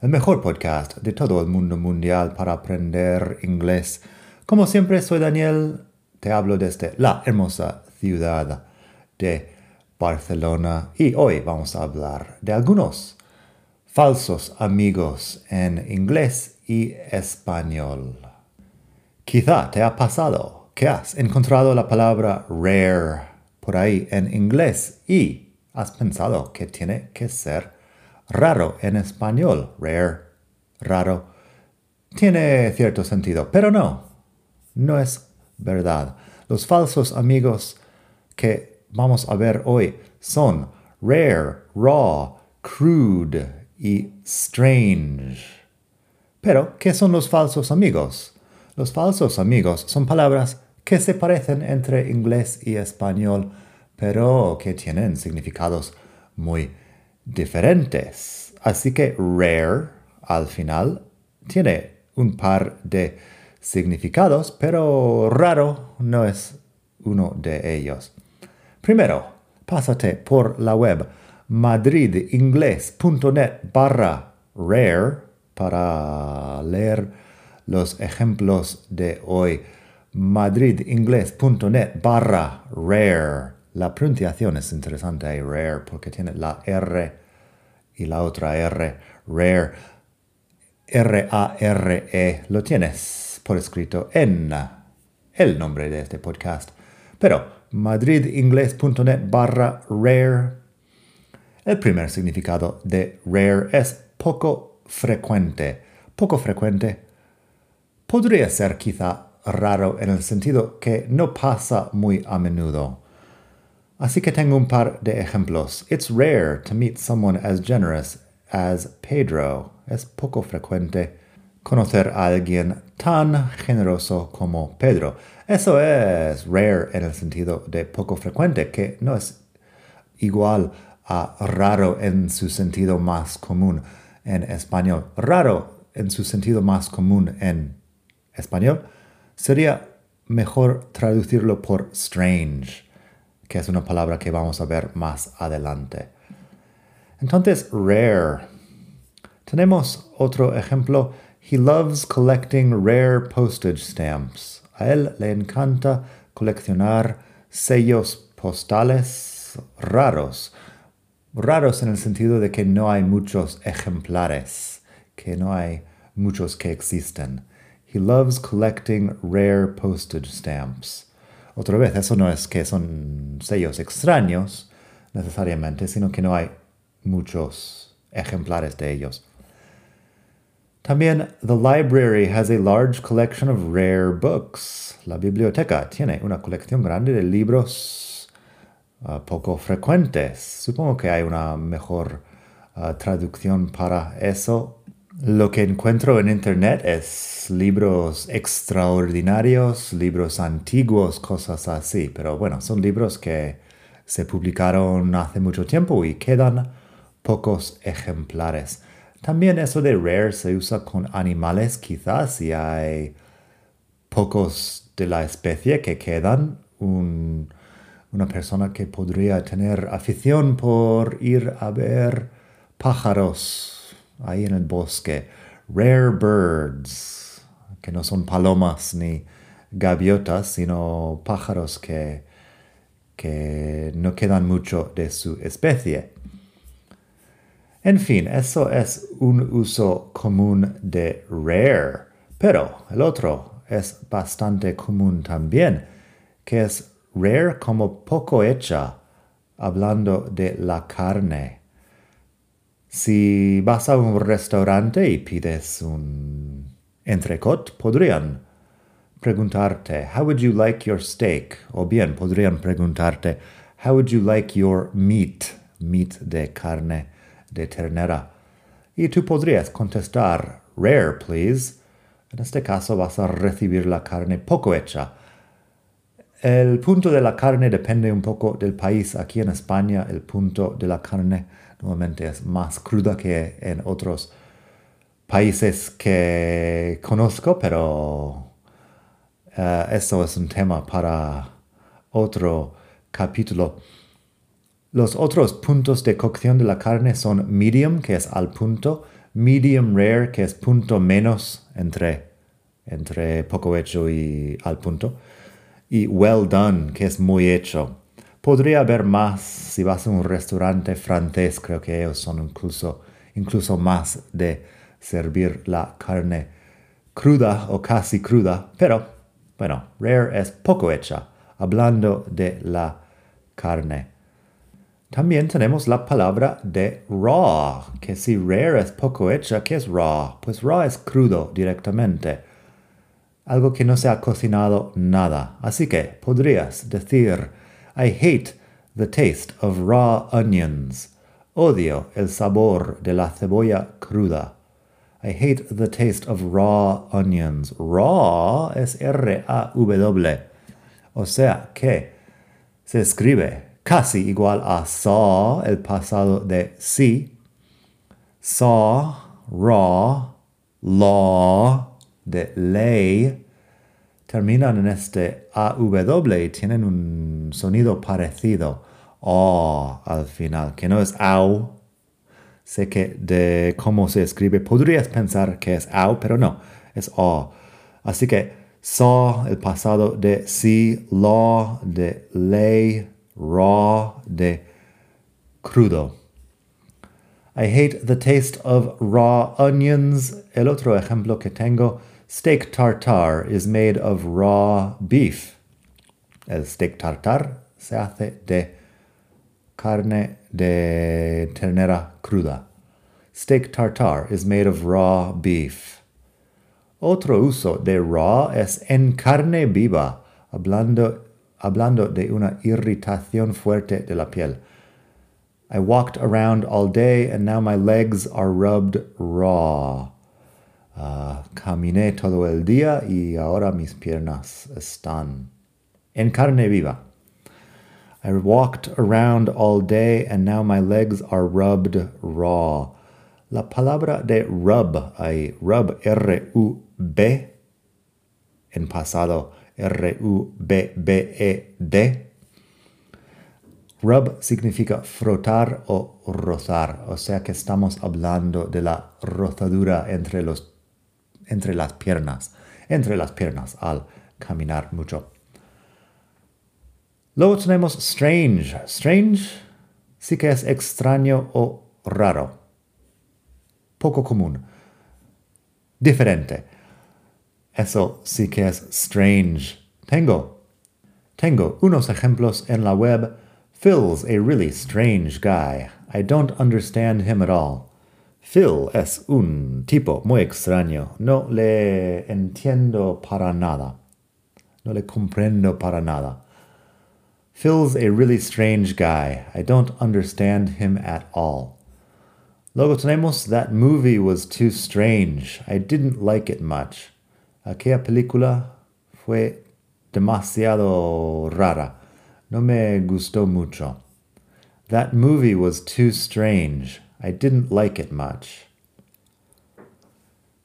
el mejor podcast de todo el mundo mundial para aprender inglés. Como siempre, soy Daniel, te hablo desde la hermosa ciudad de Barcelona y hoy vamos a hablar de algunos falsos amigos en inglés y español. Quizá te ha pasado que has encontrado la palabra rare por ahí en inglés y has pensado que tiene que ser raro en español, rare, raro, tiene cierto sentido, pero no, no es verdad. Los falsos amigos que vamos a ver hoy son rare, raw, crude y strange. Pero, ¿qué son los falsos amigos? Los falsos amigos son palabras que se parecen entre inglés y español, pero que tienen significados muy diferentes. Así que rare al final tiene un par de significados, pero raro no es uno de ellos. Primero, pásate por la web madridingles.net barra rare para leer los ejemplos de hoy. madridingles.net barra rare. La pronunciación es interesante, rare, porque tiene la R y la otra R, rare, R-A-R-E, lo tienes por escrito en el nombre de este podcast. Pero madridingles.net barra rare. El primer significado de rare es poco frecuente. Poco frecuente podría ser quizá raro en el sentido que no pasa muy a menudo. Así que tengo un par de ejemplos. It's rare to meet someone as generous as Pedro. Es poco frecuente conocer a alguien tan generoso como Pedro. Eso es rare en el sentido de poco frecuente, que no es igual a raro en su sentido más común en español. Raro en su sentido más común en español sería mejor traducirlo por strange que es una palabra que vamos a ver más adelante. Entonces, rare. Tenemos otro ejemplo. He loves collecting rare postage stamps. A él le encanta coleccionar sellos postales raros. Raros en el sentido de que no hay muchos ejemplares, que no hay muchos que existen. He loves collecting rare postage stamps. Otra vez, eso no es que son sellos extraños necesariamente, sino que no hay muchos ejemplares de ellos. También, the library has a large collection of rare books. La biblioteca tiene una colección grande de libros uh, poco frecuentes. Supongo que hay una mejor uh, traducción para eso lo que encuentro en Internet es libros extraordinarios, libros antiguos, cosas así. Pero bueno, son libros que se publicaron hace mucho tiempo y quedan pocos ejemplares. También eso de rare se usa con animales, quizás si hay pocos de la especie que quedan. una persona que podría tener afición por ir a ver pájaros ahí en el bosque. Rare birds, que no son palomas ni gaviotas, sino pájaros que, que no quedan mucho de su especie. En fin, eso es un uso común de rare, pero el otro es bastante común también, que es rare como poco hecha, hablando de la carne. Si vas a un restaurante y pides un entrecot, podrían preguntarte, How would you like your steak? O bien podrían preguntarte, How would you like your meat? Meat de carne de ternera. Y tú podrías contestar, Rare, please. En este caso vas a recibir la carne poco hecha. El punto de la carne depende un poco del país. Aquí en España el punto de la carne normalmente es más cruda que en otros países que conozco, pero uh, eso es un tema para otro capítulo. Los otros puntos de cocción de la carne son medium, que es al punto, medium rare, que es punto menos entre, entre poco hecho y al punto, y well done, que es muy hecho. Podría haber más si vas a un restaurante francés, creo que ellos son incluso, incluso más de servir la carne cruda o casi cruda, pero bueno, rare es poco hecha, hablando de la carne. También tenemos la palabra de raw, que si rare es poco hecha, ¿qué es raw? Pues raw es crudo directamente, algo que no se ha cocinado nada. Así que podrías decir, I hate the taste of raw onions. Odio el sabor de la cebolla cruda. I hate the taste of raw onions. Raw es R-A-W. O sea que se escribe casi igual a saw, el pasado de sí. Saw, raw, law, de ley. Terminan en este AW y tienen un sonido parecido. O al final, que no es au, sé que de cómo se escribe podrías pensar que es au, pero no, es o. Así que saw, el pasado de sí, law, de ley, raw, de crudo. I hate the taste of raw onions. El otro ejemplo que tengo, steak tartar is made of raw beef. El steak tartar se hace de carne de ternera cruda. Steak tartar is made of raw beef. Otro uso de raw es en carne viva, hablando, hablando de una irritación fuerte de la piel. I walked around all day and now my legs are rubbed raw. Uh, caminé todo el día y ahora mis piernas están en carne viva. I walked around all day and now my legs are rubbed raw. La palabra de rub, hay rub, R-U-B, en pasado, R-U-B-B-E-D. Rub significa frotar o rozar, o sea que estamos hablando de la rozadura entre, los, entre las piernas, entre las piernas al caminar mucho. Luego tenemos strange. Strange sí que es extraño o raro. Poco común. Diferente. Eso sí que es strange. Tengo. Tengo unos ejemplos en la web. Phil's a really strange guy. I don't understand him at all. Phil es un tipo muy extraño. No le entiendo para nada. No le comprendo para nada. Phil's a really strange guy. I don't understand him at all. Luego tenemos That movie was too strange. I didn't like it much. Aquella película fue demasiado rara. No me gustó mucho. That movie was too strange. I didn't like it much.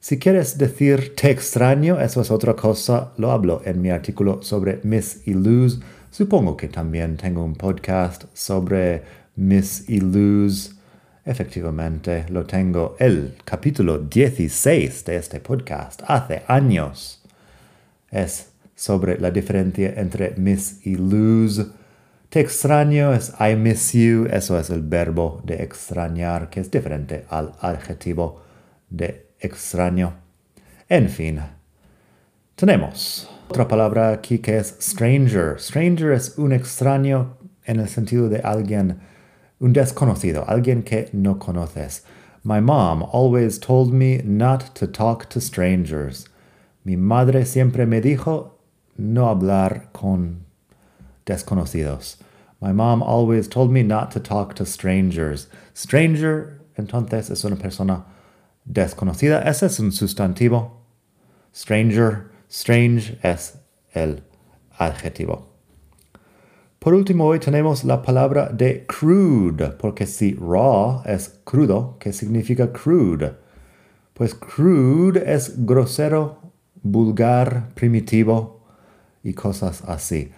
Si quieres decir te extraño, eso es otra cosa, lo hablo en mi artículo sobre Miss y Supongo que también tengo un podcast sobre Miss y Luz. Efectivamente, lo tengo el capítulo 16 de este podcast, hace años. Es sobre la diferencia entre miss y lose. Extraño es I miss you, eso es el verbo de extrañar, que es diferente al adjetivo de extraño. En fin, tenemos otra palabra aquí que es stranger. Stranger es un extraño en el sentido de alguien, un desconocido, alguien que no conoces. My mom always told me not to talk to strangers. Mi madre siempre me dijo no hablar con desconocidos. My mom always told me not to talk to strangers. Stranger, entonces, es una persona desconocida. Ese es un sustantivo Stranger, strange es el adjetivo. Por último, hoy tenemos la palabra de crude, porque si raw es crudo, ¿qué significa crude? Pues crude es grosero, vulgar, primitivo y cosas así.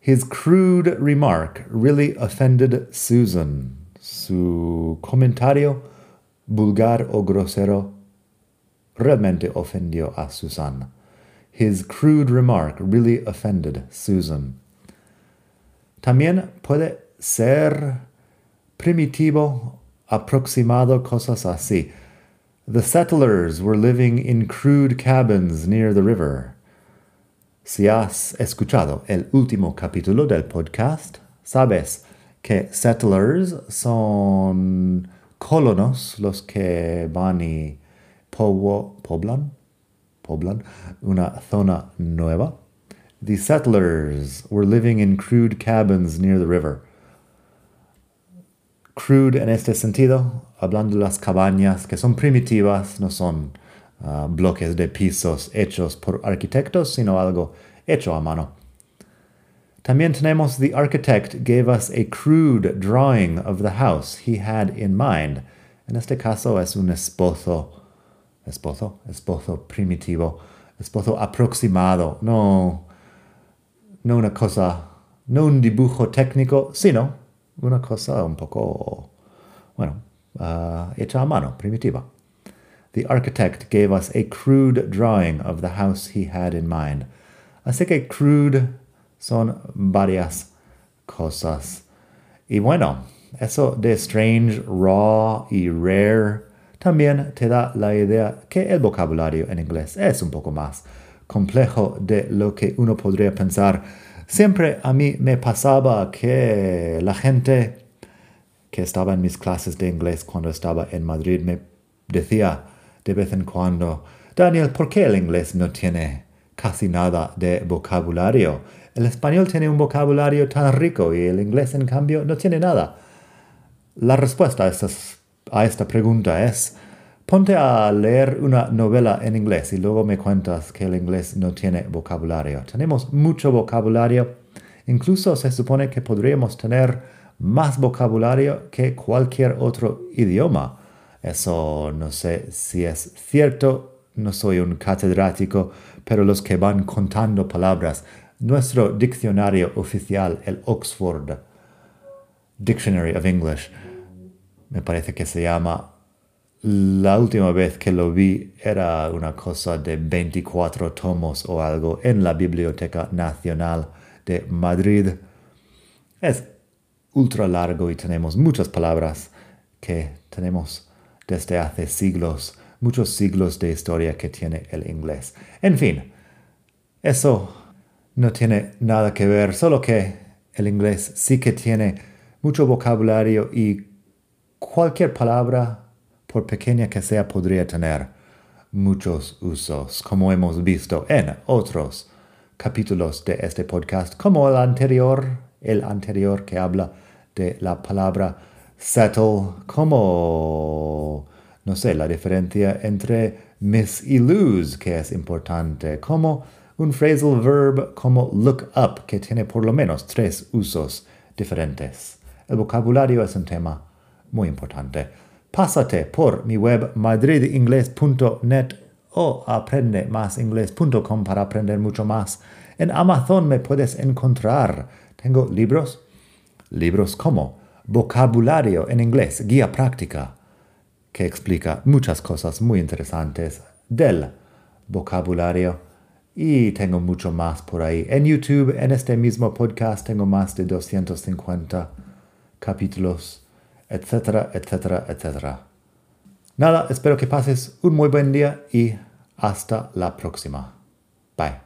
His crude remark really offended Susan. Su comentario vulgar o grosero realmente ofendió a Susan. His crude remark really offended Susan. También puede ser primitivo, aproximado, cosas así. The settlers were living in crude cabins near the river. Si has escuchado el último capítulo del podcast, sabes que settlers son colonos los que van y poblan, una zona nueva. The settlers were living in crude cabins near the river. Crude en este sentido, hablando de las cabañas que son primitivas, no son bloques de pisos hechos por arquitectos, sino algo hecho a mano. También tenemos the architect gave us a crude drawing of the house he had in mind. En este caso es un esposo, esposo, esposo primitivo, esposo aproximado, no no una cosa, no un dibujo técnico, sino una cosa un poco, bueno, uh, hecha a mano, primitiva. The architect gave us a crude drawing of the house he had in mind. Así que crude son varias cosas. Y bueno, eso de strange, raw y rare también te da la idea que el vocabulario en inglés es un poco más complejo de lo que uno podría pensar. Siempre a mí me pasaba que la gente que estaba en mis clases de inglés cuando estaba en Madrid me decía de vez en cuando, Daniel, ¿por qué el inglés no tiene casi nada de vocabulario? El español tiene un vocabulario tan rico y el inglés, en cambio, no tiene nada. La respuesta a, esta pregunta es, Ponte a leer una novela en inglés y luego me cuentas que el inglés no tiene vocabulario. Tenemos mucho vocabulario. Incluso se supone que podríamos tener más vocabulario que cualquier otro idioma. Eso no sé si es cierto. No soy un catedrático, pero los que van contando palabras, nuestro diccionario oficial, el Oxford Dictionary of English, me parece que se llama la última vez que lo vi era una cosa de 24 tomos o algo en la Biblioteca Nacional de Madrid. Es ultra largo y tenemos muchas palabras que tenemos desde hace siglos, muchos siglos de historia que tiene el inglés. En fin, eso no tiene nada que ver, solo que el inglés sí que tiene mucho vocabulario y cualquier palabra por pequeña que sea, podría tener muchos usos, como hemos visto en otros capítulos de este podcast, como el anterior, el anterior que habla de la palabra settle, como, no sé, la diferencia entre miss y lose, que es importante, como un phrasal verb como look up, que tiene por lo menos tres usos diferentes. El vocabulario es un tema muy importante pásate por mi web madridingles.net o aprendemasingles.com para aprender mucho más. En Amazon me puedes encontrar. Tengo libros, libros como Vocabulario en inglés, guía práctica, que explica muchas cosas muy interesantes del vocabulario. Y tengo mucho más por ahí. En YouTube, en este mismo podcast, tengo más de 250 capítulos etcétera, etcétera, etcétera. Nada, espero que pases un muy buen día y hasta la próxima. Bye.